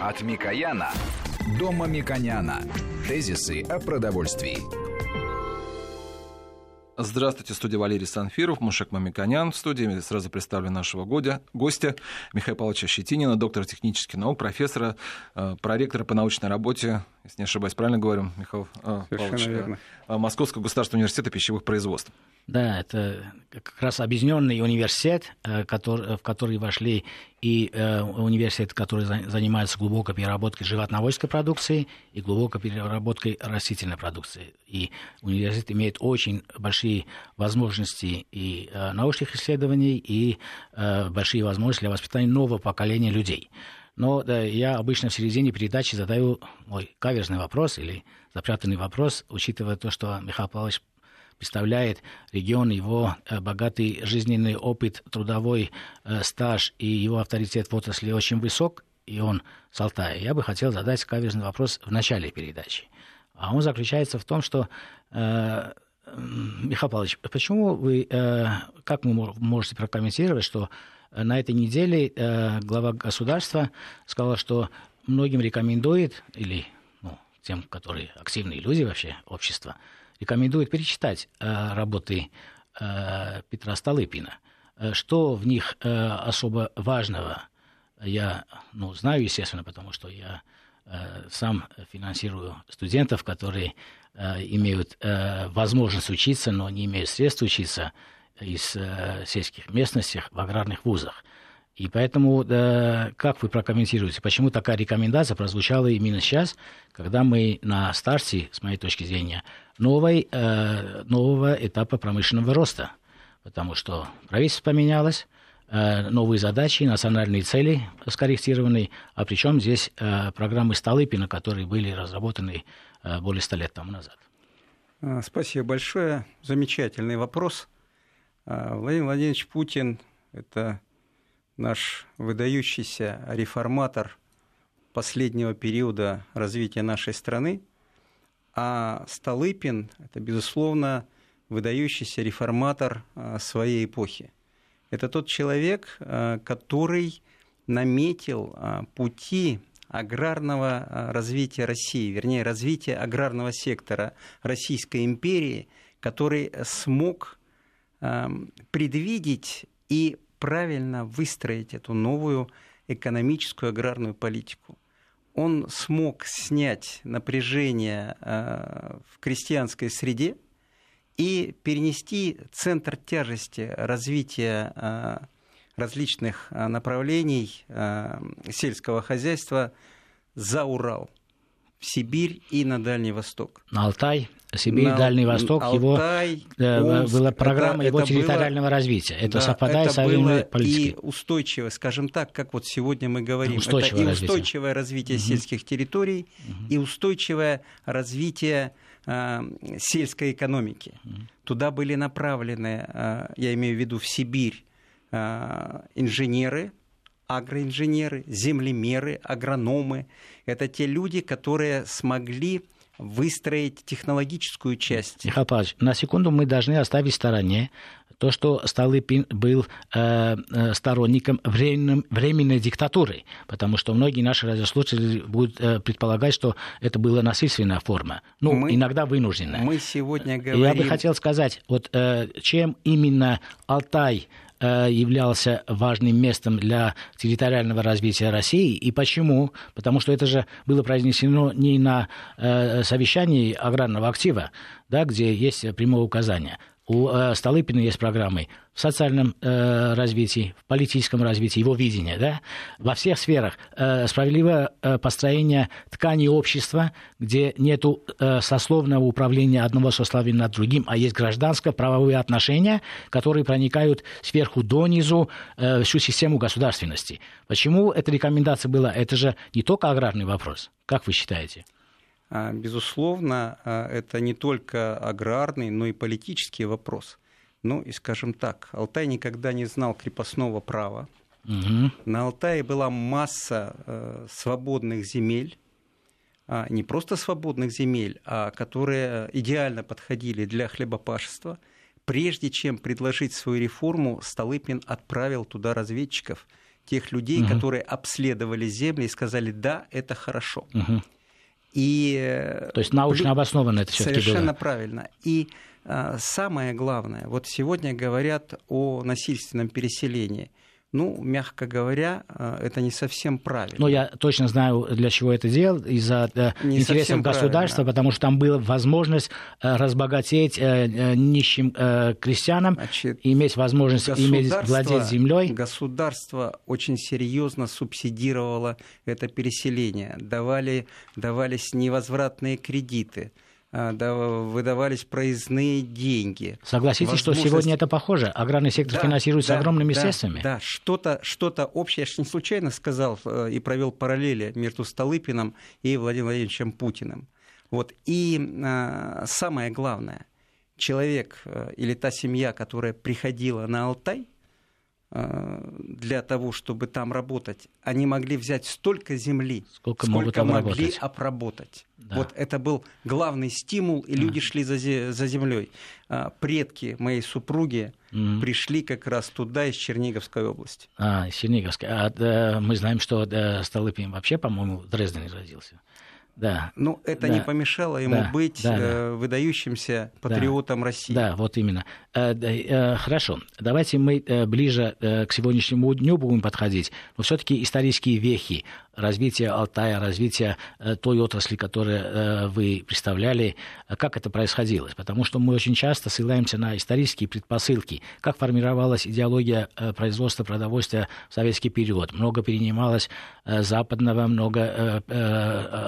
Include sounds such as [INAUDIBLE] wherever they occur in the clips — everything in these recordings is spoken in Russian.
От Микояна до Мамиконяна. Тезисы о продовольствии. Здравствуйте, студия Валерий Санфиров, Мушек Мамиконян. В студии сразу представлю нашего годя, гостя Михаила Павловича Щетинина, доктора технических наук, профессора, э, проректора по научной работе, если не ошибаюсь, правильно говорю, Михаил э, Павлович, э, верно. Московского государственного университета пищевых производств. Да, это как раз объединенный университет, в который вошли и э, университет, который занимается глубокой переработкой животноводческой продукции и глубокой переработкой растительной продукции. И университет имеет очень большие возможности и э, научных исследований, и э, большие возможности для воспитания нового поколения людей. Но да, я обычно в середине передачи задаю мой каверзный вопрос или запрятанный вопрос, учитывая то, что Михаил Павлович представляет регион, его э, богатый жизненный опыт, трудовой э, стаж и его авторитет в отрасли очень высок, и он с Алтая. Я бы хотел задать каверзный вопрос в начале передачи. А он заключается в том, что э, Михаил Павлович, почему вы, э, как вы можете прокомментировать, что на этой неделе глава государства сказала, что многим рекомендует, или ну, тем, которые активные люди вообще, общества, рекомендует перечитать э, работы э, Петра Столыпина. Э, что в них особо важного, я ну, знаю, естественно, потому что я сам финансирую студентов, которые имеют возможность учиться, но не имеют средств учиться из сельских местностей в аграрных вузах. И поэтому, да, как вы прокомментируете, почему такая рекомендация прозвучала именно сейчас, когда мы на старте, с моей точки зрения, новой, э, нового этапа промышленного роста? Потому что правительство поменялось, э, новые задачи, национальные цели скорректированы, а причем здесь э, программы Столыпина, которые были разработаны э, более ста лет тому назад. А, спасибо большое. Замечательный вопрос. А, Владимир Владимирович Путин – это наш выдающийся реформатор последнего периода развития нашей страны, а Столыпин – это, безусловно, выдающийся реформатор а, своей эпохи. Это тот человек, а, который наметил а, пути аграрного развития России, вернее, развития аграрного сектора Российской империи, который смог предвидеть и правильно выстроить эту новую экономическую аграрную политику. Он смог снять напряжение э, в крестьянской среде и перенести центр тяжести развития э, различных э, направлений сельского хозяйства за Урал, в Сибирь и на Дальний Восток. На Алтай? Сибирь, на, Дальний Восток, Алтай, его Омск, была программа это, его это территориального было, развития. Это да, совпадает это с было и устойчивое, скажем так, как вот сегодня мы говорим, устойчивое это и развитие. устойчивое развитие угу. сельских территорий, угу. и устойчивое развитие э, сельской экономики. Угу. Туда были направлены, э, я имею в виду в Сибирь, э, инженеры, агроинженеры, землемеры, агрономы. Это те люди, которые смогли выстроить технологическую часть. Михаил Павлович, на секунду мы должны оставить в стороне то, что Столыпин был э, э, сторонником временной, временной диктатуры, потому что многие наши радиослушатели будут э, предполагать, что это была насильственная форма, ну, мы, иногда вынужденная. Мы сегодня говорим... Я бы хотел сказать, вот э, чем именно Алтай являлся важным местом для территориального развития России. И почему? Потому что это же было произнесено не на э, совещании аграрного актива, да, где есть прямое указание, у э, Столыпина есть программы в социальном э, развитии, в политическом развитии, его видение, да, во всех сферах. Э, справедливое э, построение ткани общества, где нет э, сословного управления одного сословия над другим, а есть гражданско-правовые отношения, которые проникают сверху донизу э, всю систему государственности. Почему эта рекомендация была? Это же не только аграрный вопрос. Как вы считаете? А, безусловно, а, это не только аграрный, но и политический вопрос. Ну и скажем так, Алтай никогда не знал крепостного права. Угу. На Алтае была масса э, свободных земель, а, не просто свободных земель, а которые идеально подходили для хлебопашества. Прежде чем предложить свою реформу, Столыпин отправил туда разведчиков, тех людей, угу. которые обследовали земли и сказали, да, это хорошо. Угу. И, То есть научно обоснованно это все-таки было. Совершенно правильно. И а, самое главное, вот сегодня говорят о насильственном переселении – ну, мягко говоря, э, это не совсем правильно. Но я точно знаю, для чего это делал, из-за э, не интересов государства, правильно. потому что там была возможность э, разбогатеть нищим крестьянам, Значит, иметь возможность иметь, владеть землей. Государство очень серьезно субсидировало это переселение, давали, давались невозвратные кредиты. А, выдавались проездные деньги. Согласитесь, Возможность... что сегодня это похоже? Аграрный сектор да, финансируется да, огромными да, средствами. Да, что-то что общее. Я же не случайно сказал э, и провел параллели между Столыпиным и Владимиром Владимировичем Путиным. Вот. И а, самое главное, человек э, или та семья, которая приходила на Алтай, для того, чтобы там работать, они могли взять столько земли, сколько, сколько могли работать. обработать. Да. Вот это был главный стимул, и да. люди шли за, за землей. А, предки моей супруги mm пришли как раз туда, из Черниговской области. А, из Черниговской. А да, мы знаем, что да, Столыпин вообще, по-моему, в Дрездене родился. Да. Ну, это да. не помешало ему да. быть да, э, выдающимся патриотом да. России. Да, вот именно. Э, э, хорошо. Давайте мы э, ближе э, к сегодняшнему дню будем подходить. Но все-таки исторические вехи развития Алтая, развития э, той отрасли, которую э, вы представляли, как это происходило. Потому что мы очень часто ссылаемся на исторические предпосылки, как формировалась идеология э, производства продовольствия в советский период. Много перенималось западного, много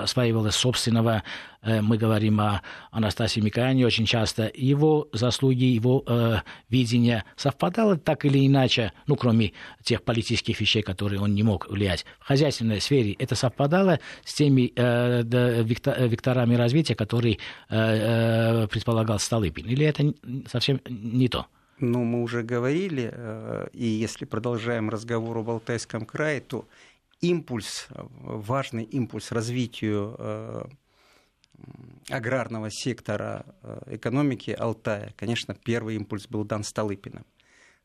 осваивалось собственного. Э, мы говорим о Анастасии Микояне очень часто. Его заслуги, его э, видение совпадало так или иначе, ну, кроме тех политических вещей, которые он не мог влиять. В хозяйственной сфере это совпадало с теми э, да, векторами развития, которые э, э, предполагал Столыпин. Или это совсем не то? Ну, мы уже говорили, э, и если продолжаем разговор об Алтайском крае, то импульс, важный импульс развитию аграрного сектора э, экономики Алтая, конечно, первый импульс был дан Столыпиным.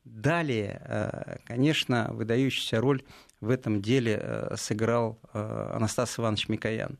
Далее, э, конечно, выдающуюся роль в этом деле сыграл Анастас Иванович Микоян.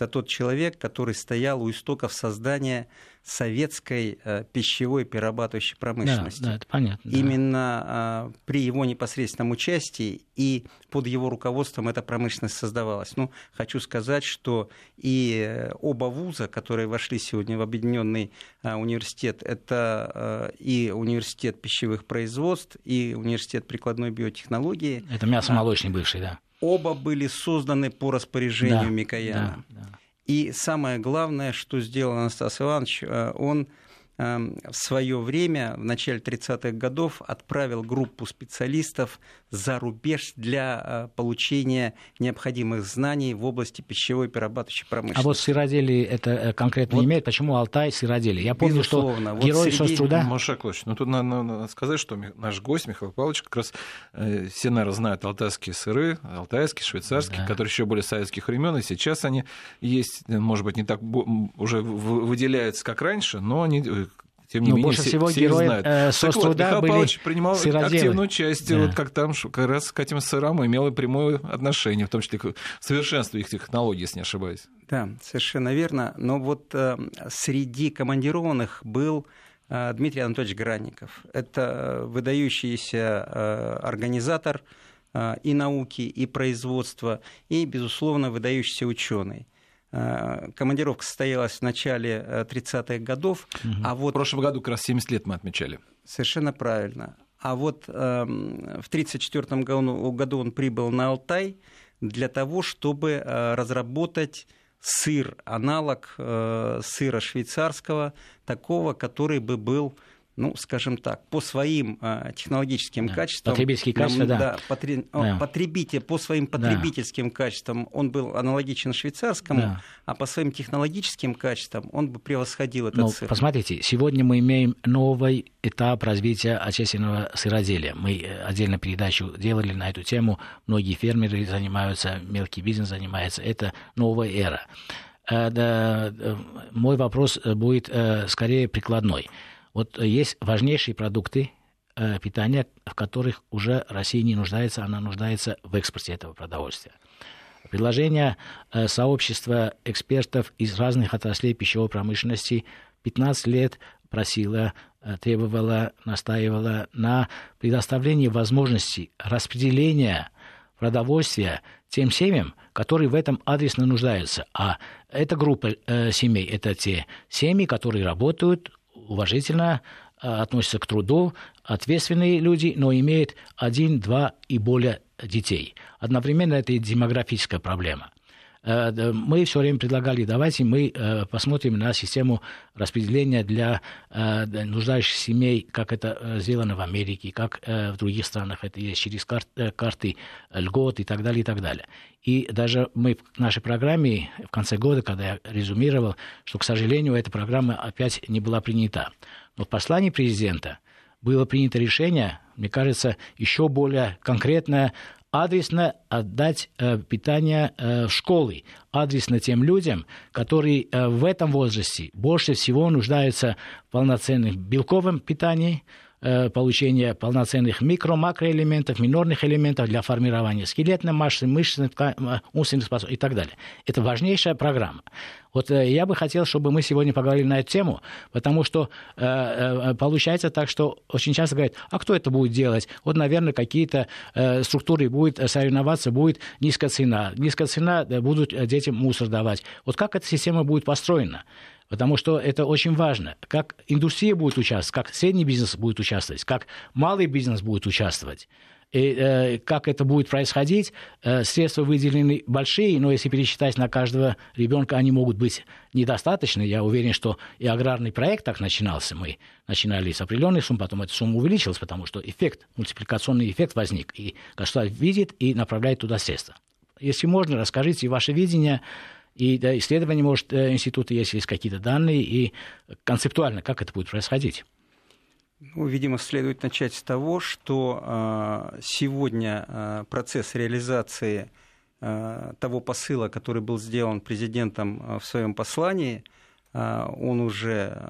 Это тот человек, который стоял у истоков создания советской э, пищевой перерабатывающей промышленности. Да, да это понятно. Именно э, при его непосредственном участии и под его руководством эта промышленность создавалась. Ну, хочу сказать, что и э, оба вуза, которые вошли сегодня в Объединенный э, университет, это и университет пищевых производств, и университет прикладной биотехнологии. Это мясомолочный бывший, да. Оба были созданы по распоряжению да, Микояна. Да, да. И самое главное, что сделал Анастас Иванович, э, он в свое время, в начале 30-х годов, отправил группу специалистов за рубеж для э, получения необходимых знаний в области пищевой перерабатывающей промышленности. А вот сыроделие это э, конкретно вот, не имеет? Почему Алтай сыроделие? Я помню, Безусловно. что вот герой среди... соцтруда... Маша Клович, ну тут надо, надо сказать, что наш гость Михаил Павлович как раз э, все, наверное, знают алтайские сыры, алтайские, швейцарские, да. которые еще были советских времен, и сейчас они есть, может быть, не так уже выделяются, как раньше, но они тем не Но менее, больше всего все герои знают. Э, соцтруда вот, были Павлович принимал сыроделы. активную часть, да. вот как там как раз к этим сырам имел прямое отношение, в том числе к совершенству их технологий, если не ошибаюсь. Да, совершенно верно. Но вот э, среди командированных был э, Дмитрий Анатольевич Гранников. Это выдающийся э, организатор э, и науки, и производства, и, безусловно, выдающийся ученый. Э, командировка состоялась в начале 30-х э, годов. Угу. А вот... В прошлом году как раз 70 лет мы отмечали. Совершенно правильно. А вот э, в 1934 году он прибыл на Алтай для того, чтобы э, разработать сыр, аналог э, сыра швейцарского, такого, который бы был ну, скажем так, по своим э, технологическим да. качествам... Потребительские качества, да. да, потре... да. Потребитель, по своим потребительским да. качествам он был аналогичен швейцарскому, да. а по своим технологическим качествам он бы превосходил этот ну, сыр. Посмотрите, сегодня мы имеем новый этап развития отечественного сыроделия. Мы э, отдельно передачу делали на эту тему. Многие фермеры занимаются, мелкий бизнес занимается. Это новая эра. Э, мой вопрос будет скорее прикладной. Вот есть важнейшие продукты, питания, в которых уже Россия не нуждается, она нуждается в экспорте этого продовольствия. Предложение сообщества экспертов из разных отраслей пищевой промышленности 15 лет просила, требовала, настаивала на предоставлении возможности распределения продовольствия тем семьям, которые в этом адресно нуждаются. А эта группа э, семей, это те семьи, которые работают уважительно, э, относятся к труду, ответственные люди, но имеют один, два и более детей. Одновременно это и демографическая проблема. Э, мы все время предлагали, давайте мы э, посмотрим на систему распределения для э, нуждающихся семей, как это сделано в Америке, как в других странах, это есть через карты льгот и так далее, и так далее. И даже мы в нашей программе в конце года, когда я резюмировал, что, к сожалению, эта программа опять не была принята. Но в послании президента было принято решение, мне кажется, еще более конкретное адресно отдать э, питание э, школы, адресно тем людям, которые э, в этом возрасте больше всего нуждаются в полноценном белковом питании, получения полноценных микро-макроэлементов, минорных элементов для формирования скелетной массы, мышечной, э, умственных способностей и так далее. Это важнейшая программа. Вот э, я бы хотел, чтобы мы сегодня поговорили на эту тему, потому что э, получается так, что очень часто говорят, а кто это будет делать? Вот, наверное, какие-то э, структуры будут соревноваться, будет низкая цена. Низкая цена, будут детям мусор давать. Вот как эта система будет построена? Потому что это очень важно. Как индустрия будет участвовать, как средний бизнес будет участвовать, как малый бизнес будет участвовать. И э, как это будет происходить, э, средства выделены большие, но если пересчитать на каждого ребенка, они могут быть недостаточны. Я уверен, что и аграрный проект так начинался. Мы начинали с определенных сумм, потом эта сумма увеличилась, потому что эффект, мультипликационный эффект возник. И государство видит и направляет туда средства. Если можно, расскажите ваше видение и да, исследования, может, э, института есть, есть какие-то данные, и концептуально, как это будет происходить? Ну, видимо, следует начать с того, что э, сегодня э, процесс реализации э, того посыла, который был сделан президентом в своем послании, он уже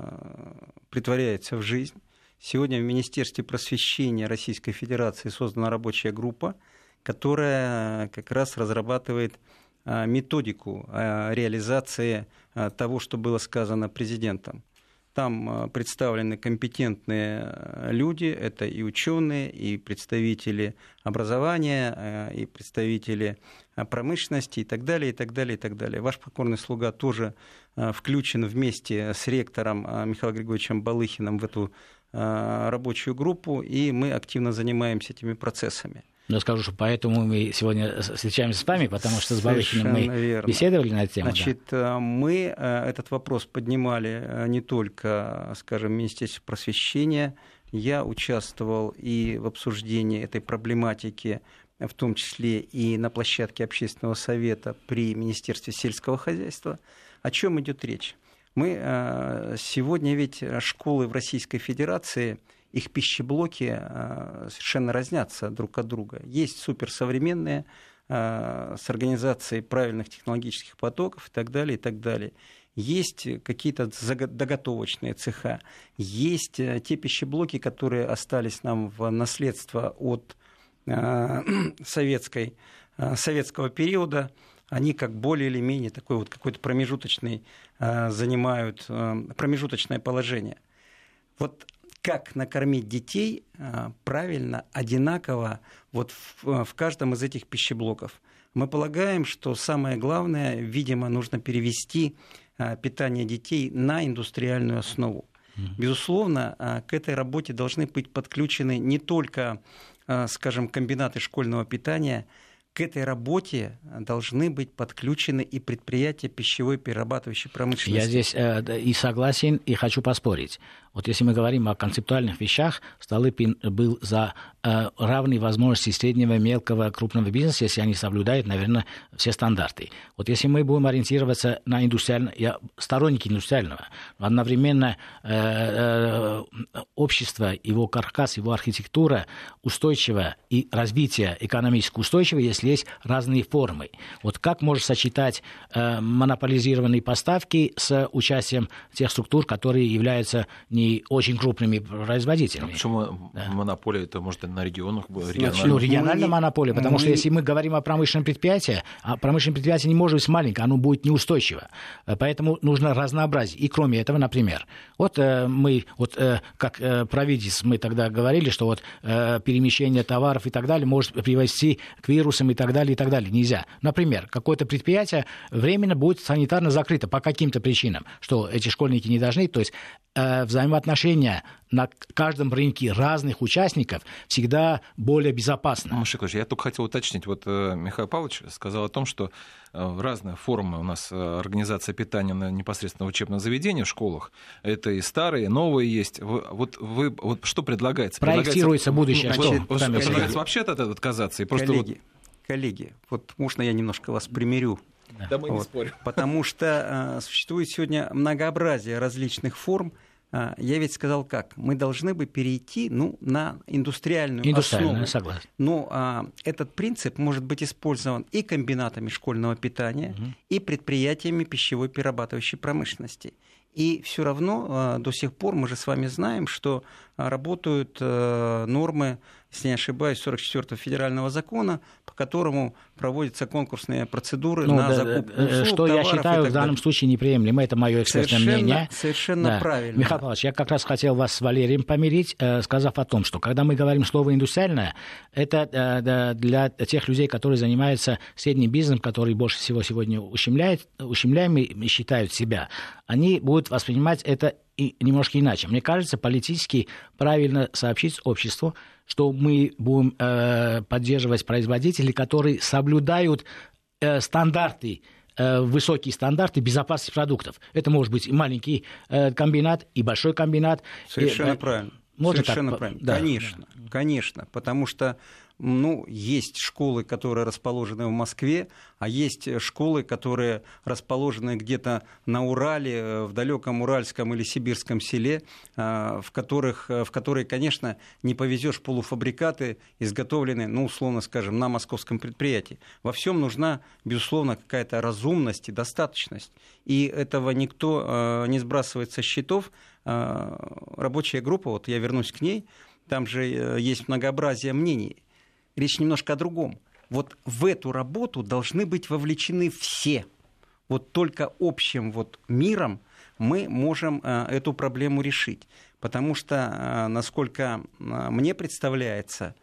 притворяется в жизнь. Сегодня в Министерстве просвещения Российской Федерации создана рабочая группа, которая как раз разрабатывает методику э, реализации э, того, что было сказано президентом. Там представлены компетентные люди, это и ученые, и представители образования, и представители промышленности и так далее, и так далее, и так далее. Ваш покорный слуга тоже включен вместе с ректором Михаилом Григорьевичем Балыхиным в эту рабочую группу, и мы активно занимаемся этими процессами. Но скажу, что поэтому мы сегодня встречаемся с вами, потому что с Балыхиным мы верно. беседовали на эту тему. Значит, да. Э, мы э, этот вопрос поднимали э, не только, скажем, в Министерстве просвещения. Я участвовал и в обсуждении этой проблематики в том числе и на площадке общественного совета при Министерстве сельского хозяйства. О чем идет речь? Мы сегодня ведь школы в Российской Федерации их пищеблоки э, совершенно разнятся друг от друга. Есть суперсовременные э, с организацией правильных технологических потоков и так далее, и так далее. Есть какие-то доготовочные цеха, есть э, те пищеблоки, которые остались нам в наследство от [CLEARS THROAT] советской, советского периода, они как более или менее такой вот какой-то промежуточный занимают промежуточное положение. Вот как накормить детей а, правильно, одинаково вот в, в каждом из этих пищеблоков. Мы полагаем, что самое главное, видимо, нужно перевести а, питание детей на индустриальную основу. Безусловно, к этой работе должны быть подключены не только, скажем, комбинаты школьного питания, к этой работе должны быть подключены и предприятия пищевой перерабатывающей промышленности. Я здесь э, и согласен, и хочу поспорить. Вот если мы говорим о концептуальных вещах, Столыпин был за э, равные возможности среднего, мелкого, крупного бизнеса, если они соблюдают, наверное, все стандарты. Вот если мы будем ориентироваться на индустриальное, я сторонник индустриального, но одновременно э, э, общество, его каркас, его архитектура устойчивая и развитие экономически устойчивое, если есть разные формы. Вот как можно сочетать э, монополизированные поставки с участием тех структур, которые являются не очень крупными производителями? А почему да. монополия это может на регионах? Региональная, ну, региональная мы... монополия, потому мы... что если мы говорим о промышленном предприятии, а промышленное предприятие не может быть маленькое, оно будет неустойчиво. Э, поэтому нужно разнообразие. И кроме этого, например, вот э, мы, вот э, как э, правительство, мы тогда говорили, что вот э, перемещение товаров и так далее может привести к вирусам и так далее, и так далее. Нельзя. Например, какое-то предприятие временно будет санитарно закрыто по каким-то причинам, что эти школьники не должны. То есть э, взаимоотношения на каждом рынке разных участников всегда более безопасно. Мушек, я только хотел уточнить. Вот э, Михаил Павлович сказал о том, что э, разные формы у нас э, организация питания на непосредственно учебном заведении в школах. Это и старые, и новые есть. Вот вы вот что предлагается? Проектируется будущее. Ну, что? Предлагается вообще от этого отказаться? И просто коллеги, вот... коллеги, вот можно я немножко вас примирю? Да, мы вот. не спорим. [LAUGHS] Потому что э, существует сегодня многообразие различных форм, а, я ведь сказал как, мы должны бы перейти ну, на индустриальную, индустриальную основу. согласен. Но а, этот принцип может быть использован и комбинатами школьного питания, угу. и предприятиями пищевой перерабатывающей промышленности. И все равно а, до сих пор мы же с вами знаем, что работают а, нормы если не ошибаюсь, 44-го федерального закона, по которому проводятся конкурсные процедуры ну, на да, закупку услуг, Что я считаю в данном случае неприемлемо. Это мое экспертное совершенно, мнение. Совершенно да. правильно. Михаил Павлович, я как раз хотел вас с Валерием помирить, э, сказав о том, что когда мы говорим слово «индустриальное», это э, для тех людей, которые занимаются средним бизнесом, который больше всего сегодня ущемляет, ущемляемыми считают себя, они будут воспринимать это и немножко иначе. Мне кажется, политически правильно сообщить обществу, что мы будем э, поддерживать производителей, которые соблюдают э, стандарты э, высокие стандарты безопасности продуктов. Это может быть и маленький э, комбинат, и большой комбинат. Совершенно и, правильно. Можно Совершенно так? правильно. Да. Конечно, конечно. Потому что ну, есть школы, которые расположены в Москве, а есть школы, которые расположены где-то на Урале, э, в далеком Уральском или Сибирском селе, э, в, которых, э, в которые, конечно, не повезешь полуфабрикаты, изготовленные, ну, условно скажем, на московском предприятии. Во всем нужна, безусловно, какая-то разумность и достаточность. И этого никто не сбрасывает со счетов. Рабочая группа, вот я вернусь к ней, там же есть многообразие мнений речь немножко о другом. Вот в эту работу должны быть вовлечены все. Вот только общим вот миром мы можем э, эту проблему решить. Потому что, э, насколько э, мне представляется,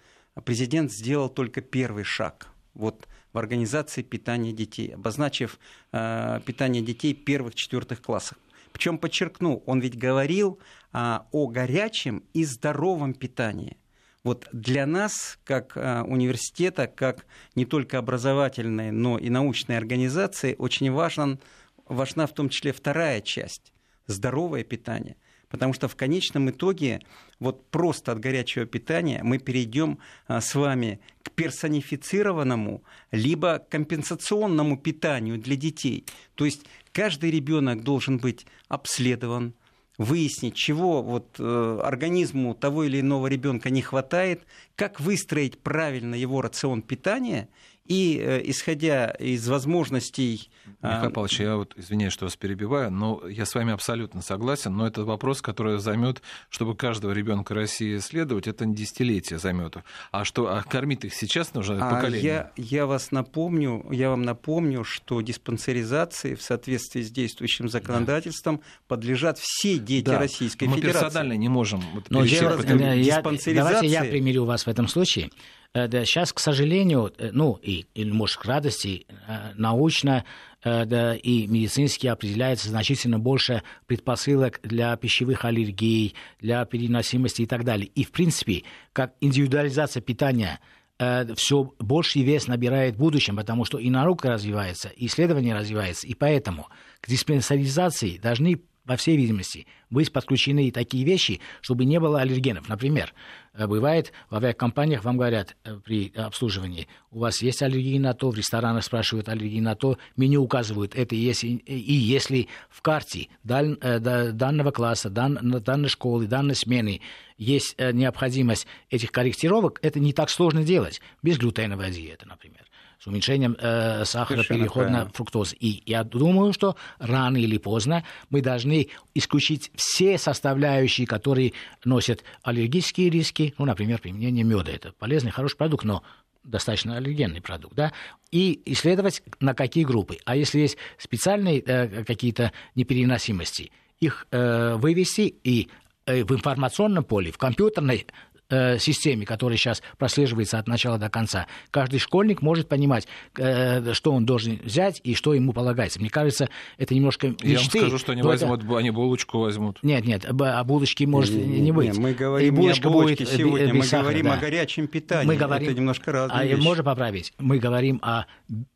президент сделал только первый шаг вот, в организации питания детей, обозначив питание детей первых, четвертых классах. Причем подчеркну, он ведь говорил о горячем и здоровом питании – вот для нас, как а, университета, как не только образовательной, но и научной организации, очень важен, важна в том числе вторая часть – здоровое питание. Потому что в конечном итоге вот просто от горячего питания мы перейдем а, с вами к персонифицированному либо компенсационному питанию для детей. То есть каждый ребенок должен быть обследован, выяснить, чего вот, э, организму того или иного ребенка не хватает, как выстроить правильно его рацион питания и, э, исходя из возможностей... А, Михаил Павлович, я вот извиняюсь, что вас перебиваю, но я с вами абсолютно согласен, но это вопрос, который займет, чтобы каждого ребенка России исследовать, это не десятилетие займет. А что, а кормить их сейчас нужно а поколение? Я, я вас напомню, я вам напомню, что диспансеризации в соответствии с действующим законодательством да. подлежат все дети да. Российской Мы Федерации. Мы персонально не можем вот, но я, я, Давайте я примирю вас в этом случае. Э, да, сейчас, к сожалению, э, ну, и, или, может, к радости, э, научно да, и медицински определяется значительно больше предпосылок для пищевых аллергий, для переносимости и так далее. И, в принципе, как индивидуализация питания все больше вес набирает в будущем, потому что и наука развивается, и исследование развивается, и поэтому к диспансеризации должны по всей видимости, быть подключены такие вещи, чтобы не было аллергенов. Например, э, бывает в авиакомпаниях вам говорят э, при обслуживании, у вас есть аллергия на то, в ресторанах спрашивают аллергии на то, меню указывают это, если, и если в карте э, данного класса, дан, данной школы, данной смены есть необходимость этих корректировок, это не так сложно делать, без глютеновой диеты, например с уменьшением э, сахара, перехода на фруктозу. И я думаю, что рано или поздно мы должны исключить все составляющие, которые носят аллергические риски, ну, например, применение меда. Это полезный, хороший продукт, но достаточно аллергенный продукт, да, и исследовать, на какие группы. А если есть специальные э, какие-то непереносимости, их э, вывести и э, в информационном поле, в компьютерной Э, системе, которая сейчас прослеживается от начала до конца, каждый школьник может понимать, э, что он должен взять и что ему полагается. Мне кажется, это немножко мечты. Я вам скажу, что они возьмут, это... они булочку возьмут. Нет, нет, а булочки может не, не быть. Нет, мы говорим и булочка не о булочке будет сегодня, мы сахара, говорим да. о горячем питании. Мы говорим, это немножко разные а, вещи. Можно поправить. Мы говорим о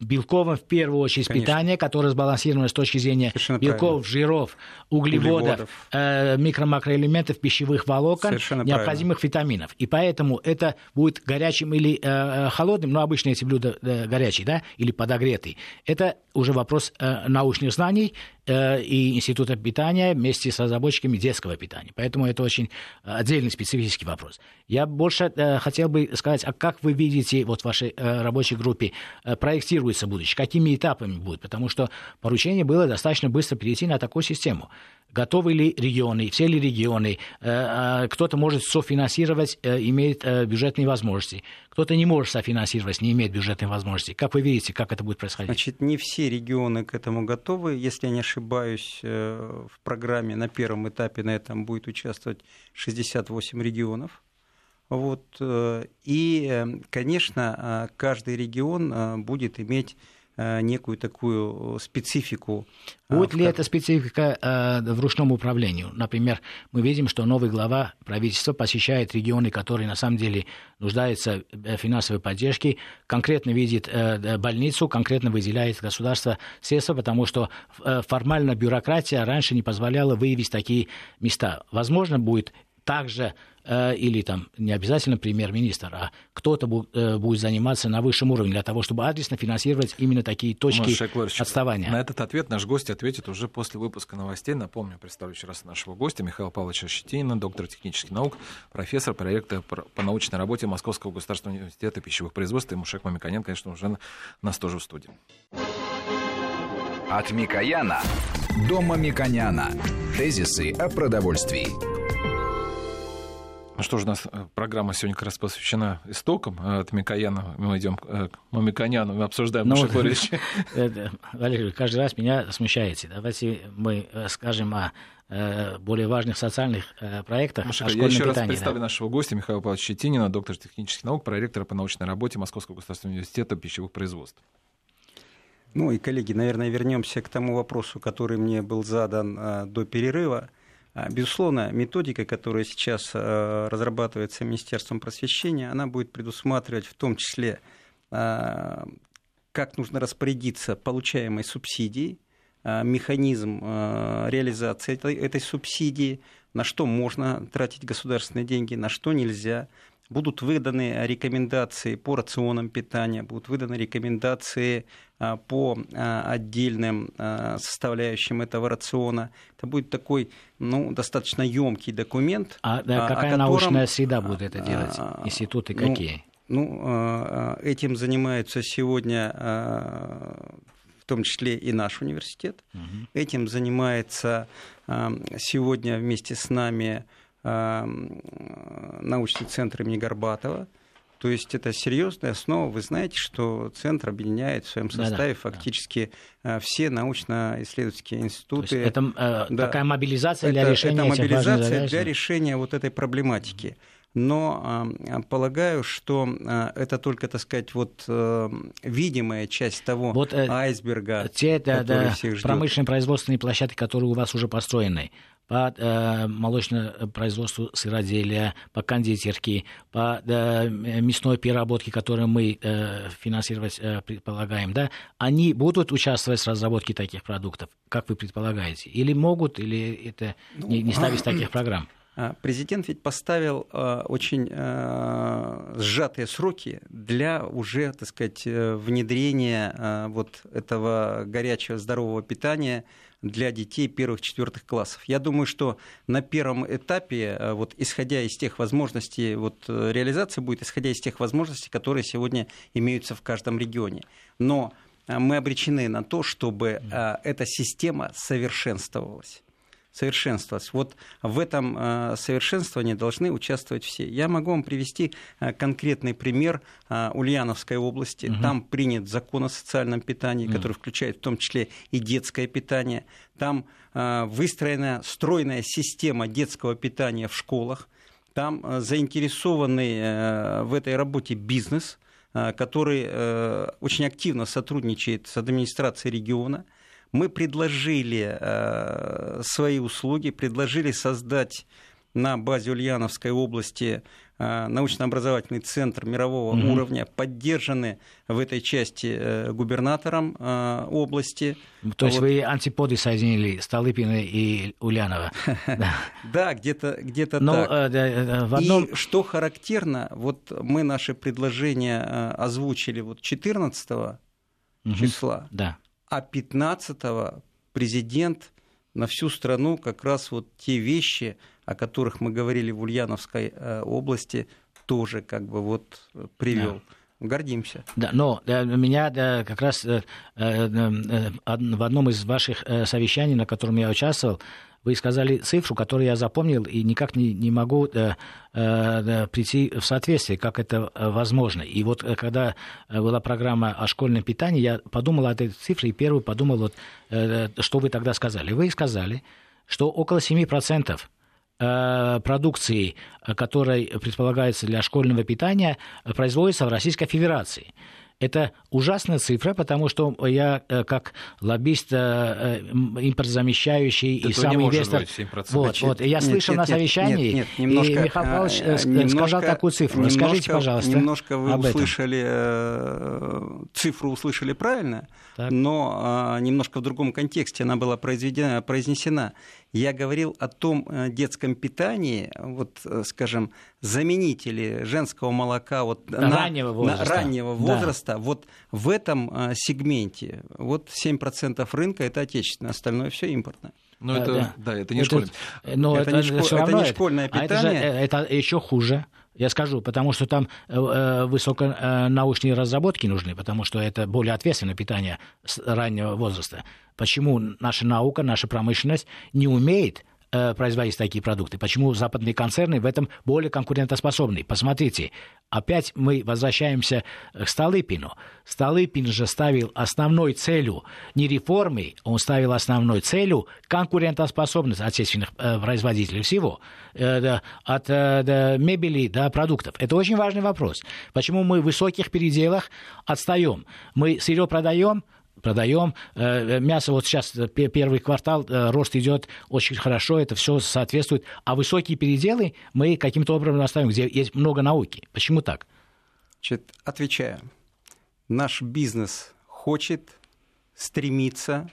белковом, в первую очередь, Конечно. питании, которое сбалансировано с точки зрения Совершенно белков, правильно. жиров, углеводов, углеводов. Э, микро-макроэлементов, пищевых волокон, Совершенно необходимых правильно. витаминов витаминов. И поэтому это будет горячим или э, э, холодным, но обычно эти блюда э, горячие, да, или подогретые. Это уже вопрос э, научных знаний э, и Института питания вместе с разработчиками детского питания. Поэтому это очень отдельный специфический вопрос. Я больше э, хотел бы сказать, а как вы видите вот в вашей э, рабочей группе э, проектируется будущее, какими этапами будет? Потому что поручение было достаточно быстро перейти на такую систему готовы ли регионы, все ли регионы, э, а, кто-то может софинансировать, э, имеет э, бюджетные возможности, кто-то не может софинансировать, не имеет бюджетной возможности. Как вы видите, как это будет происходить? Значит, не все регионы к этому готовы. Если я не ошибаюсь, в программе на первом этапе на этом будет участвовать 68 регионов. Вот. И, конечно, каждый регион будет иметь Э, некую такую специфику. Э, Будет ли эта специфика э, в ручном управлении? Например, мы видим, что новый глава правительства посещает регионы, которые на самом деле нуждаются в финансовой поддержке, конкретно видит больницу, конкретно выделяет государство средства, потому что формально бюрократия раньше не позволяла выявить такие места. Возможно, будет также Э, или там не обязательно премьер-министр, а кто-то э, будет заниматься на высшем уровне для того, чтобы адресно финансировать именно такие точки отставания. На этот ответ наш гость ответит уже после выпуска новостей. Напомню, представлю еще раз нашего гостя Михаила Павловича Щетинина, доктор технических наук, профессор проекта по научной работе Московского государственного университета пищевых производств. И Мушек Мамиканян, конечно, уже нас тоже в студии. От Микояна до Мамиконяна. Тезисы о продовольствии. Ну что же, у нас э, программа сегодня как раз посвящена истокам э, от Микояна. Мы идем э, к Мамиконяну, мы обсуждаем ну, [LAUGHS] Валерий, каждый раз меня смущаете. Давайте мы скажем о более важных социальных проектах. Маша, я еще питании, раз представлю да. нашего гостя Михаила Павловича Щетинина, доктор технических наук, проректора по научной работе Московского государственного университета пищевых производств. Ну и, коллеги, наверное, вернемся к тому вопросу, который мне был задан до перерыва. А, безусловно, методика, которая сейчас э, разрабатывается Министерством просвещения, она будет предусматривать в том числе, а, как нужно распорядиться получаемой субсидией, а, механизм реализации этой, этой субсидии, на что можно тратить государственные деньги, на что нельзя, будут выданы рекомендации по рационам питания, будут выданы рекомендации а, по а, отдельным а, составляющим этого рациона. Это будет такой ну, достаточно емкий документ. А да, какая котором... научная среда будет это делать? Институты ну, какие? Ну, этим занимаются сегодня в том числе и наш университет. Угу. Этим занимается сегодня вместе с нами научный центр имени Горбатова. То есть это серьезная основа. Вы знаете, что центр объединяет в своем составе да, да, фактически да. все научно-исследовательские институты. Это э, да. такая мобилизация для это, решения это мобилизация для решения вот этой проблематики. Но э, полагаю, что э, это только, так сказать, вот э, видимая часть того вот, э, айсберга, те, да, который да, всех ждет. Промышленные производственные площадки, которые у вас уже построены, по э, молочному производству сыроделия, по кондитерке, по э, мясной переработке, которую мы э, финансировать э, предполагаем, да, они будут участвовать в разработке таких продуктов, как вы предполагаете? Или могут, или это ну, не, не ставить таких [CLEARS THROAT] программ? А, президент ведь поставил а, очень а, сжатые сроки для уже, так сказать, э, внедрения вот этого горячего здорового питания для детей первых-четвертых классов. Я думаю, что на первом этапе, вот, исходя из тех возможностей, вот, реализация будет исходя из тех возможностей, которые сегодня имеются в каждом регионе. Но мы обречены на то, чтобы эта система совершенствовалась совершенствоваться. Вот в этом э, совершенствовании должны участвовать все. Я могу вам привести э, конкретный пример э, Ульяновской области. Угу. Там принят закон о социальном питании, угу. который включает в том числе и детское питание. Там выстроена стройная система детского питания в школах. Там заинтересованный в этой работе бизнес, который очень активно сотрудничает с администрацией региона – мы предложили э, свои услуги, предложили создать на базе Ульяновской области э, научно-образовательный центр мирового угу. уровня, поддержаны в этой части э, губернатором области. То есть вот. вы антиподы соединили Столыпина и Ульянова? [LAUGHS] Да, где-то где так. И что характерно, вот мы наши предложения озвучили вот 14 числа. Да а 15-го президент на всю страну как раз вот те вещи, о которых мы говорили в Ульяновской э, области, тоже как бы вот привел. Да. Гордимся. Да, но да, меня да, как раз э, э, э, в одном из ваших э, совещаний, на котором я участвовал, вы сказали цифру, которую я запомнил и никак не, не могу э, э, прийти в соответствие, как это э, возможно. И вот э, когда была программа о школьном питании, я подумал о этой цифре и первый подумал, вот, э, что вы тогда сказали. Вы сказали, что около 7% продукции, которая предполагается для школьного питания, производится в Российской Федерации. Это ужасная цифра, потому что я э, как лоббист, э, э, импортозамещающий и сам инвестор... Вот, вот, я слышал нет, на совещании, нет, нет, немножко, и Михаил Павлович немножко, сказал такую цифру. Немножко, Расскажите, пожалуйста, Немножко вы об услышали, этом. цифру услышали правильно, так. но немножко в другом контексте она была произведена, произнесена. Я говорил о том э, детском питании, вот, э, скажем, заменители женского молока вот раннего возраста, на раннего возраста да. вот в этом э, сегменте вот 7% рынка это отечественное, остальное все импортное. Но это, да, да, это не это, школьное. Но это, это, не, школ... это не школьное питание. А это, же, это еще хуже. Я скажу, потому что там э, высоконаучные разработки нужны, потому что это более ответственное питание с раннего возраста. Почему наша наука, наша промышленность не умеет Э, производить такие продукты. Почему западные концерны в этом более конкурентоспособны? Посмотрите, опять мы возвращаемся к Столыпину. Столыпин же ставил основной целью не реформы, он ставил основной целью конкурентоспособность отечественных э, производителей всего, э, да, от э, да, мебели до продуктов. Это очень важный вопрос. Почему мы в высоких пределах отстаем? Мы сырье продаем, продаем. Э, мясо вот сейчас э, первый квартал, э, рост идет очень хорошо, это все соответствует. А высокие переделы мы каким-то образом оставим, где есть много науки. Почему так? Значит, отвечаю. Наш бизнес хочет, стремится,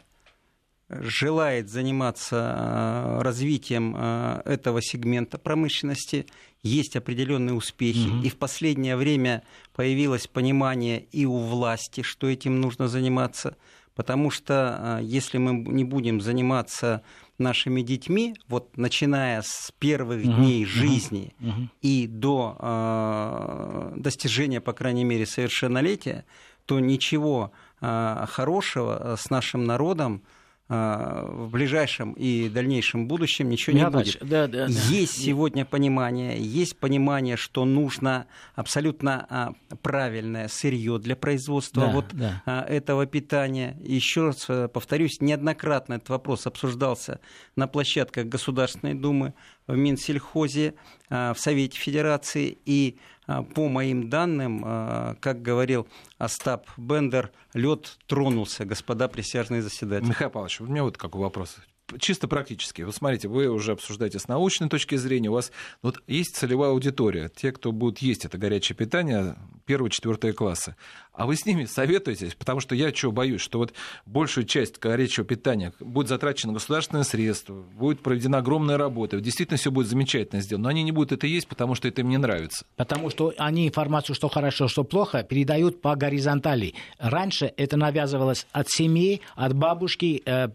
желает заниматься развитием этого сегмента промышленности – есть определенные успехи, угу. и в последнее время появилось понимание и у власти, что этим нужно заниматься, потому что а, если мы не будем заниматься нашими детьми, вот начиная с первых угу, дней жизни угу. и до э, достижения, по крайней мере, совершеннолетия, то ничего э, хорошего с нашим народом в ближайшем и дальнейшем будущем ничего не будет. Да, да, да. Есть сегодня понимание, есть понимание, что нужно абсолютно а, правильное сырье для производства да, вот да. А, этого питания. Еще раз э, повторюсь, неоднократно этот вопрос обсуждался на площадках Государственной Думы, в Минсельхозе, в Совете Федерации и а, по моим данным, а, как говорил Остап Бендер, лед тронулся, господа присяжные заседатели. Михаил Павлович, у меня вот какой вопрос. Чисто практически. Вот смотрите, вы уже обсуждаете с научной точки зрения, у вас вот есть целевая аудитория, те, кто будут есть это горячее питание, первые, четвертые классы. А вы с ними советуетесь? Потому что я чего боюсь, что вот большую часть горячего питания будет затрачено государственные средства, будет проведена огромная работа, действительно все будет замечательно сделано, но они не будут это есть, потому что это им не нравится. Потому что они информацию, что хорошо, что плохо, передают по горизонтали. Раньше это навязывалось от семьи, от бабушки, э,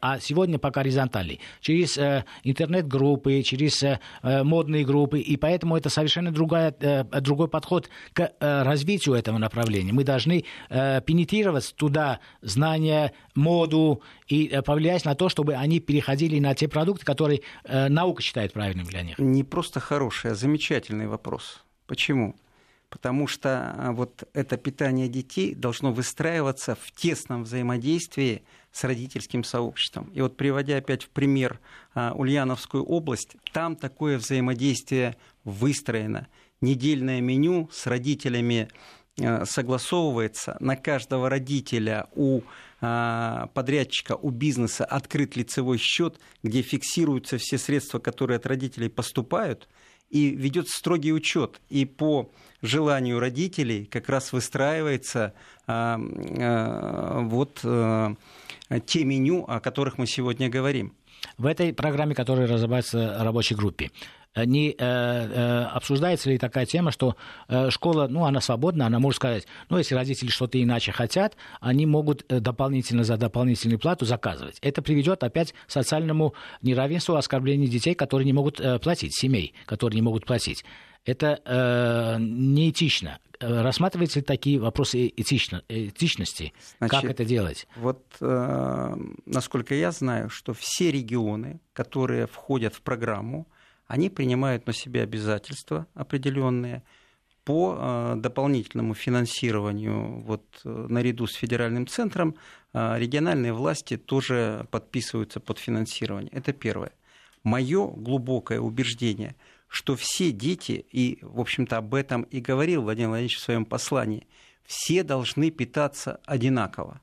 а сегодня по горизонтали. Через э, интернет-группы, через э, модные группы, и поэтому это совершенно другая, другой подход к развитию этого направления. Мы должны э, пенетрировать туда знания, моду и э, повлиять на то, чтобы они переходили на те продукты, которые э, наука считает правильными для них. Не просто хороший, а замечательный вопрос. Почему? Потому что вот это питание детей должно выстраиваться в тесном взаимодействии с родительским сообществом. И вот приводя опять в пример а, Ульяновскую область, там такое взаимодействие выстроено. Недельное меню с родителями Э, согласовывается на каждого родителя у э, подрядчика, у бизнеса открыт лицевой счет, где фиксируются все средства, которые от родителей поступают, и ведет строгий учет. И по желанию родителей как раз выстраивается э, вот те меню, о которых мы сегодня говорим. В этой программе, которая разрабатывается рабочей группе, не э, э, обсуждается ли такая тема, что э, школа, ну, она свободна, она может сказать, ну, если родители что-то иначе хотят, они могут э, дополнительно за дополнительную плату заказывать. Это приведет опять к социальному неравенству, оскорблению детей, которые не могут э, платить, семей, которые не могут платить. Это э, неэтично. Рассматриваются ли такие вопросы этично, этичности? Значит, как это делать? Вот, э, насколько я знаю, что все регионы, которые входят в программу, они принимают на себя обязательства определенные по э, дополнительному финансированию вот, э, наряду с федеральным центром э, региональные власти тоже подписываются под финансирование. Это первое. Мое глубокое убеждение, что все дети, и, в общем-то, об этом и говорил Владимир Владимирович в своем послании, все должны питаться одинаково.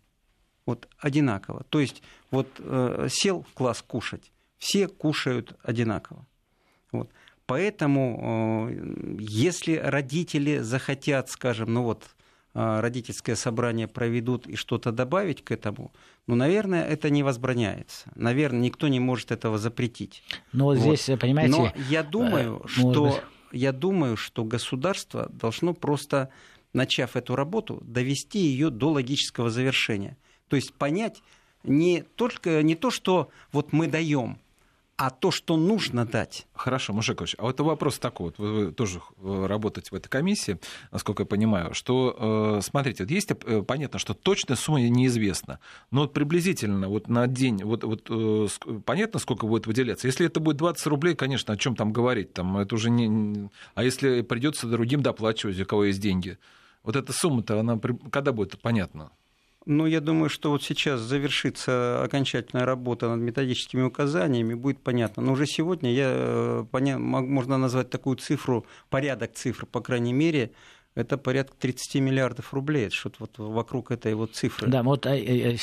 Вот одинаково. То есть вот э, сел в класс кушать, все кушают одинаково. Вот. Поэтому, э, если родители захотят, скажем, ну вот, э, родительское собрание проведут и что-то добавить к этому, ну, наверное, это не возбраняется. Наверное, никто не может этого запретить. Но вот. здесь, понимаете... Но я думаю, э, что, я думаю, что государство должно просто, начав эту работу, довести ее до логического завершения. То есть понять не только не то, что вот мы даем, а то, что нужно дать. Хорошо, Мужикович, а вот вопрос такой, вот вы, тоже э, работаете в этой комиссии, насколько я понимаю, что, э, смотрите, вот есть, э, понятно, что точная сумма неизвестна, но вот приблизительно вот на день, вот, вот понятно, сколько будет выделяться. Если это будет 20 рублей, конечно, о чем там говорить, там, это уже не... А если придется другим доплачивать, у кого есть деньги, вот эта сумма-то, она когда будет понятно? Ну, я думаю, что вот сейчас завершится окончательная работа над методическими указаниями, будет понятно. Но уже сегодня я, э, можно назвать такую цифру, порядок цифр, по крайней мере, это порядка 30 миллиардов рублей, что-то вот вокруг этой вот цифры. Да, вот э, э,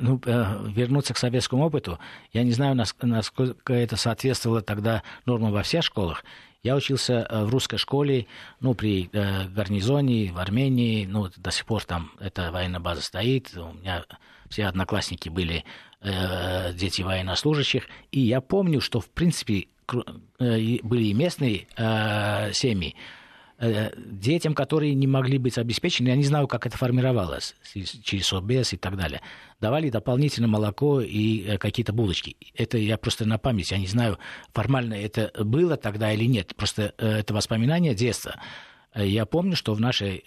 ну, вернуться к советскому опыту, я не знаю, насколько это соответствовало тогда нормам во всех школах. Я учился э, в русской школе, ну, при э, гарнизоне в Армении, ну, до сих пор там эта военная база стоит, у меня все одноклассники были э, дети военнослужащих, и я помню, что, в принципе, э, были и местные э, семьи, детям, которые не могли быть обеспечены, я не знаю, как это формировалось, через ОБС и так далее, давали дополнительно молоко и э, какие-то булочки. Это я просто на память, я не знаю, формально это было тогда или нет, просто э, это воспоминание детства. Я помню, что в нашей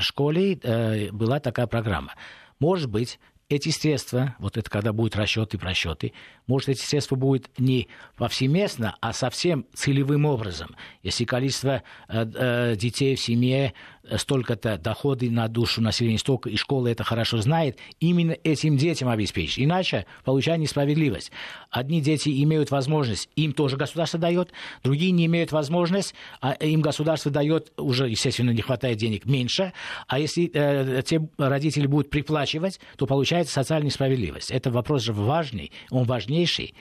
школе была такая программа. Может быть, эти средства, вот это когда будут расчеты, просчеты, может, эти средства будут не повсеместно, а совсем целевым образом. Если количество э, э, детей в семье столько-то доходы на душу населения, столько, и школа это хорошо знает, именно этим детям обеспечить. Иначе получая несправедливость. Одни дети имеют возможность, им тоже государство дает, другие не имеют возможность, а им государство дает, уже, естественно, не хватает денег, меньше, а если э, те родители будут приплачивать, то получается социальная несправедливость. Это вопрос же важный, он важнейший.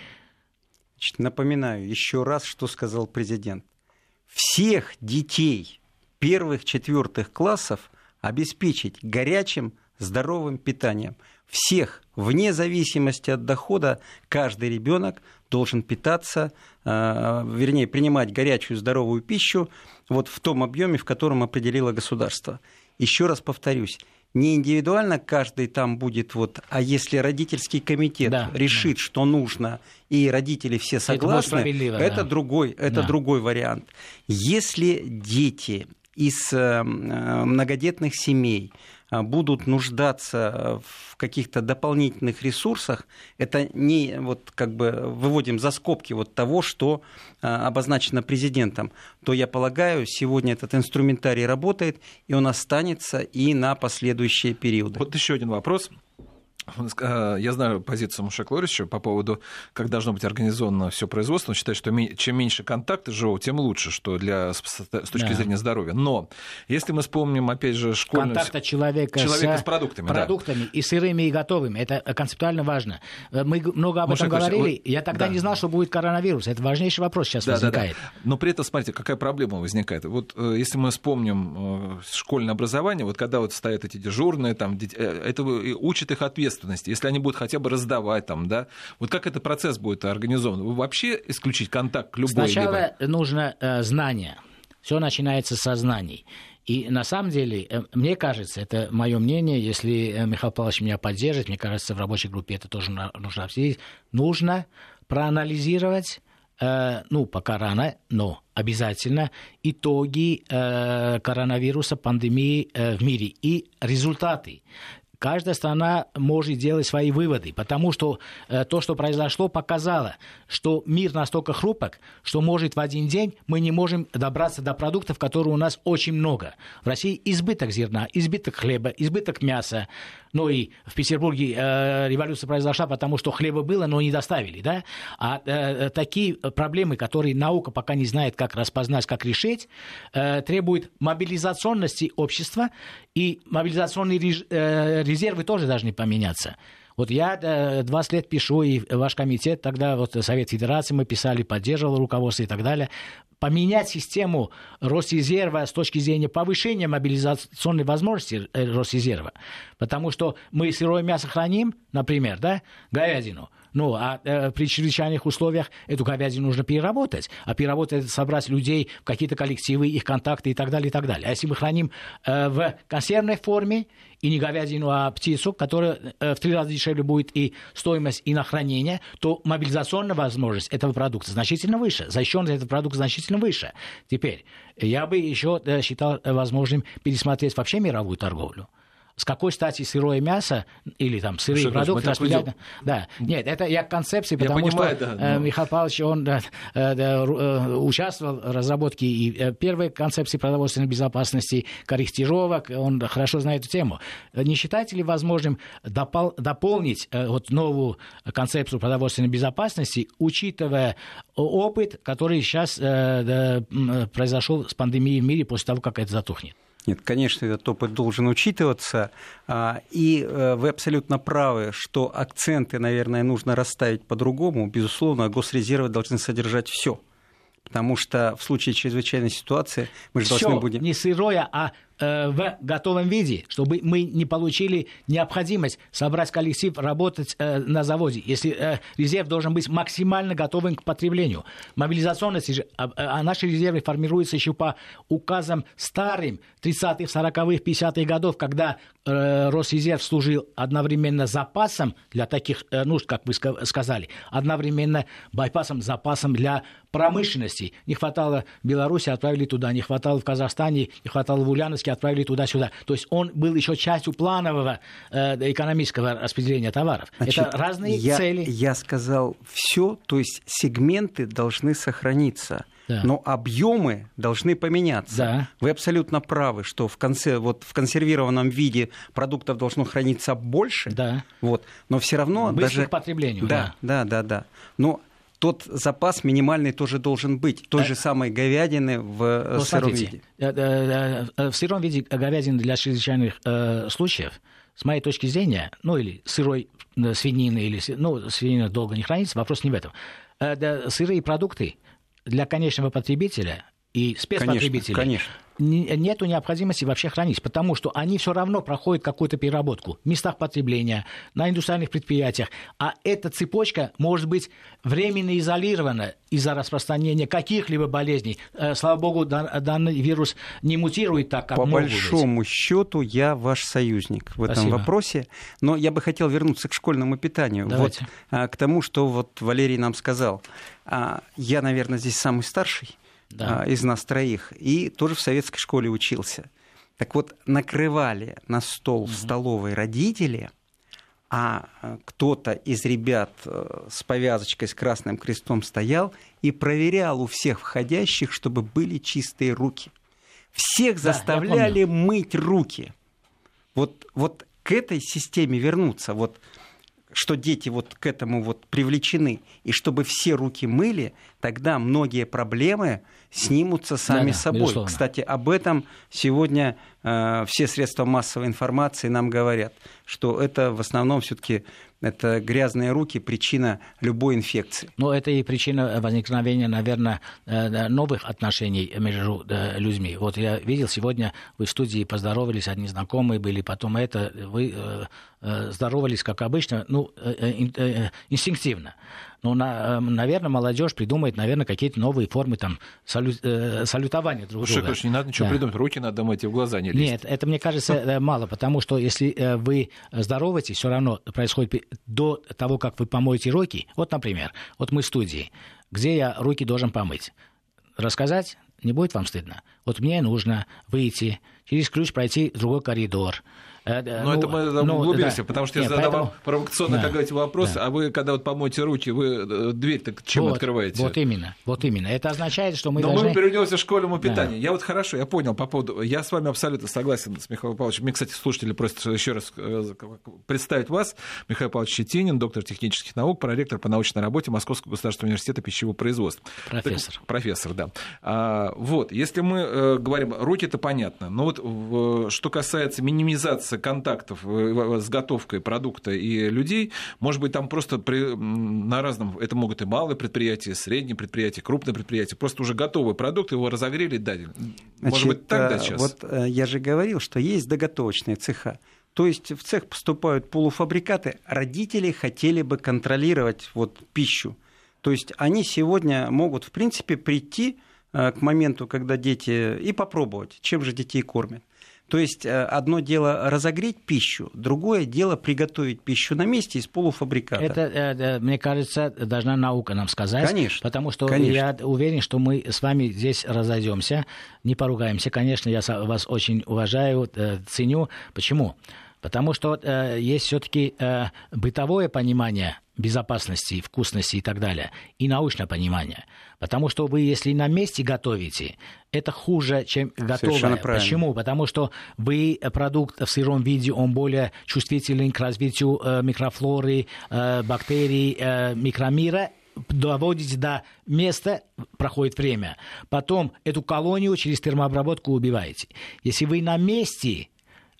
Напоминаю еще раз, что сказал президент. Всех детей первых, четвертых классов обеспечить горячим, здоровым питанием. Всех, вне зависимости от дохода, каждый ребенок должен питаться, э, вернее, принимать горячую здоровую пищу вот в том объеме, в котором определило государство. Еще раз повторюсь, не индивидуально каждый там будет вот, а если родительский комитет да, решит, да. что нужно, и родители все согласны, это, это да. другой, это да. другой вариант. Если дети из э, э, многодетных семей а, будут нуждаться в каких-то дополнительных ресурсах, это не вот как бы выводим за скобки вот того, что обозначено президентом, то я полагаю, сегодня этот инструментарий работает, и он останется и на последующие периоды. Вот еще один вопрос. Э, я знаю позицию Мушек Лорича по поводу, как должно быть организовано все производство. Он считает, что чем меньше контакты живого, тем лучше, что для, с точки да. зрения здоровья. Но если мы вспомним, опять же, школьную... Контакта человека, человека с, с продуктами. Продуктами да. и сырыми, и готовыми. Это концептуально важно. Э, мы много об этом говорили. Вы... Я тогда да. не знал, что будет коронавирус. Это важнейший вопрос сейчас да, возникает. Да, да. Но при этом, смотрите, какая проблема возникает. Вот э, если мы вспомним школьное образование, вот когда вот стоят эти дежурные, там, это учат их ответственности ответственности, если они будут хотя бы раздавать там, да, вот как этот процесс будет организован? Вы вообще исключить контакт к любой Сначала либо... нужно э, знание. Все начинается со знаний. И на самом деле, э, мне кажется, это мое мнение, если э, Михаил Павлович меня поддержит, мне кажется, в рабочей группе это тоже нужно обсудить, нужно проанализировать э, ну, пока рано, но обязательно итоги коронавируса, пандемии в мире и результаты каждая страна может делать свои выводы, потому что э, то, что произошло, показало, что мир настолько хрупок, что может в один день мы не можем добраться до продуктов, которые у нас очень много. В России избыток зерна, избыток хлеба, избыток мяса. Ну и в Петербурге э, революция произошла, потому что хлеба было, но не доставили. Да? А э, такие проблемы, которые наука пока не знает, как распознать, как решить, э, требуют мобилизационности общества и мобилизационный режим э, резервы тоже должны поменяться. Вот я 20 э, лет пишу, и ваш комитет, тогда вот Совет Федерации мы писали, поддерживал руководство и так далее. Поменять систему Росрезерва с точки зрения повышения мобилизационной возможности э, Росрезерва. Потому что мы сырое мясо храним, например, да, говядину – ну, а э, при чрезвычайных условиях эту говядину нужно переработать. А переработать собрать людей в какие-то коллективы, их контакты и так далее, и так далее. А если мы храним э, в консервной форме, и не говядину, а птицу, которая э, в три раза дешевле будет и стоимость, и на хранение, то мобилизационная возможность этого продукта значительно выше, защищенность этого продукта значительно выше. Теперь, я бы еще э, считал возможным пересмотреть вообще мировую торговлю с какой стати сырое мясо или там сырые Что, продукты распределять. Да, нет, это я к концепции, потому я понимаю, что да, э, но... Михаил Павлович, он да, да, э, участвовал в разработке и э, первой концепции продовольственной безопасности, корректировок, он хорошо знает эту тему. Не считаете ли возможным допол- дополнить вот новую концепцию продовольственной безопасности, учитывая опыт, который сейчас э, произошел с пандемией в мире после того, как это затухнет? Нет, конечно, этот опыт должен учитываться. А, и э, вы абсолютно правы, что акценты, наверное, нужно расставить по-другому. Безусловно, госрезервы должны содержать все. Потому что в случае чрезвычайной ситуации мы же должны будем... не сырое, а в готовом виде, чтобы мы не получили необходимость собрать коллектив, работать э, на заводе. Если э, резерв должен быть максимально готовым к потреблению. Мобилизационность же, а, а наши резервы формируются еще по указам старым 30-х, 40-х, 50-х годов, когда Росрезерв служил одновременно запасом для таких нужд, как вы сказали, одновременно байпасом, запасом для промышленности. Не хватало в Беларуси, отправили туда, не хватало в Казахстане, не хватало в Ульяновске, отправили туда-сюда. То есть он был еще частью планового э, экономического распределения товаров. Значит, Это разные я, цели. Я сказал все, то есть сегменты должны сохраниться. да. но объемы должны поменяться. Да. Вы абсолютно правы, что в конце, вот в консервированном виде продуктов должно храниться больше, да. вот, но все равно Быстро даже... потреблению. Да, да, да, да. да. Но тот запас минимальный тоже должен быть. Той же самой говядины в э, ну, сыром виде. В сыром виде говядины для чрезвычайных э, случаев, с моей точки зрения, ну или сырой свинины, или ну, свинина долго не хранится, вопрос не в этом. Э, сырые продукты для конечного потребителя и спецпотребителей конечно, конечно. нету необходимости вообще хранить, потому что они все равно проходят какую-то переработку в местах потребления, на индустриальных предприятиях. А эта цепочка может быть временно изолирована из-за распространения каких-либо болезней. Э, слава богу, данный вирус не мутирует так, как По большому быть. счету я ваш союзник в этом Спасибо. вопросе. Но я бы хотел вернуться к школьному питанию. Давайте. Вот, а, к тому, что вот Валерий нам сказал. А, я, наверное, здесь самый старший да. А, из нас троих, и тоже в советской школе учился. Так вот, накрывали на стол угу. в столовой родители, а э, кто-то из ребят э, с повязочкой, с красным крестом стоял и проверял у всех входящих, чтобы были чистые руки. Всех заставляли да, мыть руки. Вот, вот к этой системе вернуться. Вот что дети вот к этому вот привлечены, и чтобы все руки мыли, тогда многие проблемы снимутся сами да, собой. Безусловно. Кстати, об этом сегодня э, все средства массовой информации нам говорят, что это в основном все-таки это грязные руки причина любой инфекции. Ну, это и причина возникновения, наверное, э, новых отношений между э, людьми. Вот я видел сегодня, вы в студии поздоровались, одни знакомые были, потом это, вы э, здоровались, как обычно, ну, инстинктивно. Ну, на, наверное, молодежь придумает, наверное, какие-то новые формы там салю, э, салютования друг друга. Слушай, не надо ничего да. придумать, руки надо мыть и в глаза не лезть. Нет, это, мне кажется, мало, потому что если вы здороваетесь, все равно происходит до того, как вы помоете руки. Вот, например, вот мы в студии, где я руки должен помыть. Рассказать не будет вам стыдно? Вот мне нужно выйти, через ключ пройти в другой коридор, Э, Но ну, это мы ну, углубимся, да. потому что я задавал поэтому... провокационно, да. как говорите, вопрос, да. а вы, когда вот помоете руки, вы э, дверь-то чем вот, открываете? Вот именно, вот именно. Это означает, что мы Но должны... мы вернемся к школьному питанию. Да. Я вот хорошо, я понял по поводу... Я с вами абсолютно согласен с Михаилом Павловичем. Мне, кстати, слушатели просят еще раз э, представить вас. Михаил Павлович Щетинин, доктор технических наук, проректор по научной работе Московского государственного университета пищевого производства. Профессор. Так, профессор, да. А, вот, если мы э, говорим, руки-то понятно, но вот в, что касается минимизации контактов с готовкой продукта и людей, может быть, там просто при, на разном, это могут и малые предприятия, средние предприятия, крупные предприятия, просто уже готовый продукт, его разогрели и дали. Может Значит, быть, так да, сейчас? Вот э, я же говорил, что есть доготовочные цеха. То есть в цех поступают полуфабрикаты. Родители хотели бы контролировать вот пищу. То есть они сегодня могут, в принципе, прийти э, к моменту, когда дети, и попробовать, чем же детей кормят. То есть э, одно дело разогреть пищу, другое дело приготовить пищу на месте из полуфабриката. Это, э, мне кажется, должна наука нам сказать. Конечно. Потому что конечно. я уверен, что мы с вами здесь разойдемся, не поругаемся. Конечно, я вас очень уважаю, э, ценю. Почему? Потому что э, есть все-таки э, бытовое понимание безопасности, вкусности и так далее, и научное понимание. Потому что вы, если на месте готовите, это хуже, чем готовое. Почему? Потому что вы продукт в сыром виде, он более чувствителен к развитию э, микрофлоры, э, бактерий, э, микромира, доводите до места, проходит время. Потом эту колонию через термообработку убиваете. Если вы на месте Э,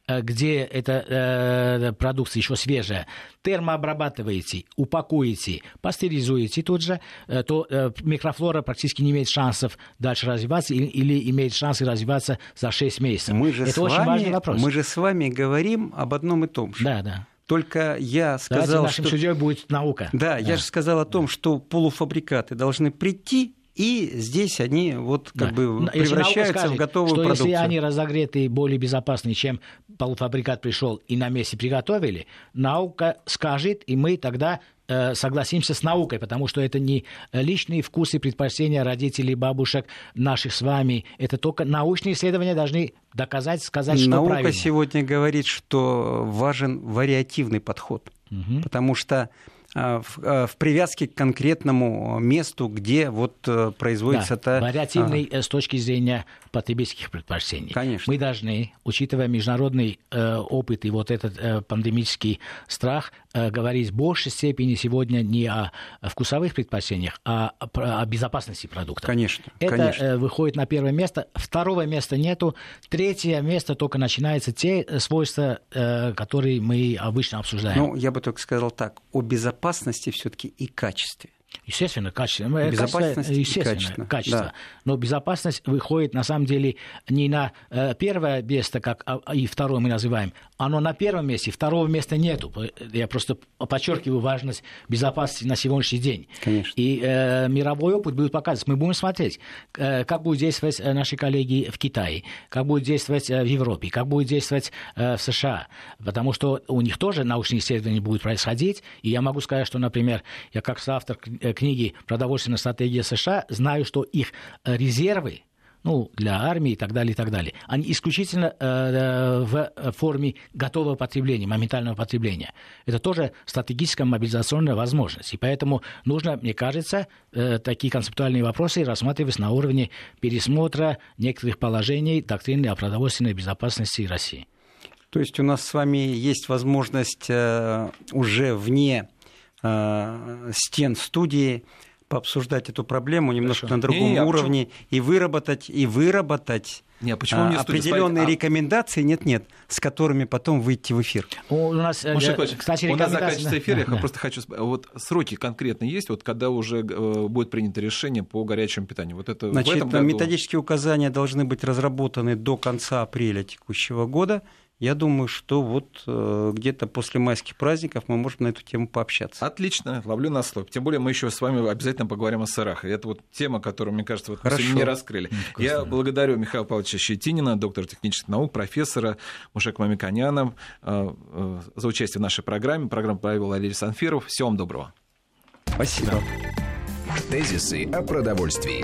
где эта э, продукция еще свежая, термообрабатываете, упакуете, пастеризуете тут же, э, то э, микрофлора практически не имеет шансов дальше развиваться или, или имеет шансы развиваться за 6 месяцев. Мы же Это очень вами, важный вопрос. Мы же с вами говорим об одном и том же. Да, да. Только я сказал, Давайте нашим что... судьей будет наука. Да, да, я же сказал о том, что полуфабрикаты должны прийти и здесь они вот как да. бы превращаются скажет, в готовую что продукцию. Если они разогреты более безопасны, чем полуфабрикат пришел и на месте приготовили, наука скажет, и мы тогда э, согласимся с наукой, потому что это не личные вкусы, предпочтения родителей, бабушек наших с вами. Это только научные исследования должны доказать, сказать, что Наука правильно. сегодня говорит, что важен вариативный подход, угу. потому что в, в привязке к конкретному месту, где вот производится да, это... Вариативный а... с точки зрения потребительских предпочтений. Конечно. Мы должны, учитывая международный э, опыт и вот этот э, пандемический страх, э, говорить в большей степени сегодня не о вкусовых предпочтениях, а о, безопасности продукта. Конечно. Это конечно. Э, выходит на первое место. Второго места нету. Третье место только начинается те свойства, э, которые мы обычно обсуждаем. Ну, я бы только сказал так. О безопасности все-таки и качестве. Естественно, качество. Безопасность естественно, и качество. качество. Да. Но безопасность выходит, на самом деле, не на э, первое место, как а, и второе мы называем. Оно на первом месте, второго места нету. Я просто подчеркиваю важность безопасности на сегодняшний день. Конечно. И э, мировой опыт будет показывать. Мы будем смотреть, э, как будут действовать э, наши коллеги в Китае, как будут действовать в Европе, как будут действовать в США. Потому что у них тоже научные исследования будут происходить. И я могу сказать, что, например, я как соавтор книги «Продовольственная стратегия США», знаю, что их э, резервы ну, для армии и так далее, и так далее. Они исключительно э, в форме готового потребления, моментального потребления. Это тоже стратегическая мобилизационная возможность. И поэтому нужно, мне кажется, э, такие концептуальные вопросы рассматривать на уровне пересмотра некоторых положений доктрины о продовольственной безопасности России. То есть у нас с вами есть возможность э, уже вне Э, стен студии пообсуждать эту проблему немножко Хорошо. на другом не, не, уровне почему? и выработать и выработать не, а почему не определенные стоит? рекомендации нет нет с которыми потом выйти в эфир. У нас, Маша, я, кстати, у нас заканчивается эфир, да, я да. просто хочу вот сроки конкретно есть, вот когда уже э, будет принято решение по горячему питанию. Вот это Значит, в этом году... методические указания должны быть разработаны до конца апреля текущего года. Я думаю, что вот э, где-то после майских праздников мы можем на эту тему пообщаться. Отлично, ловлю на слово. Тем более мы еще с вами обязательно поговорим о сырах. Это вот тема, которую, мне кажется, вот мы сегодня не раскрыли. Вкусно. Я благодарю Михаила Павловича Щетинина, доктора технических наук, профессора Мушек Мамиканяна э, э, за участие в нашей программе. Программу провел Валерий Санфиров. Всего вам доброго. Спасибо. Тезисы о продовольствии.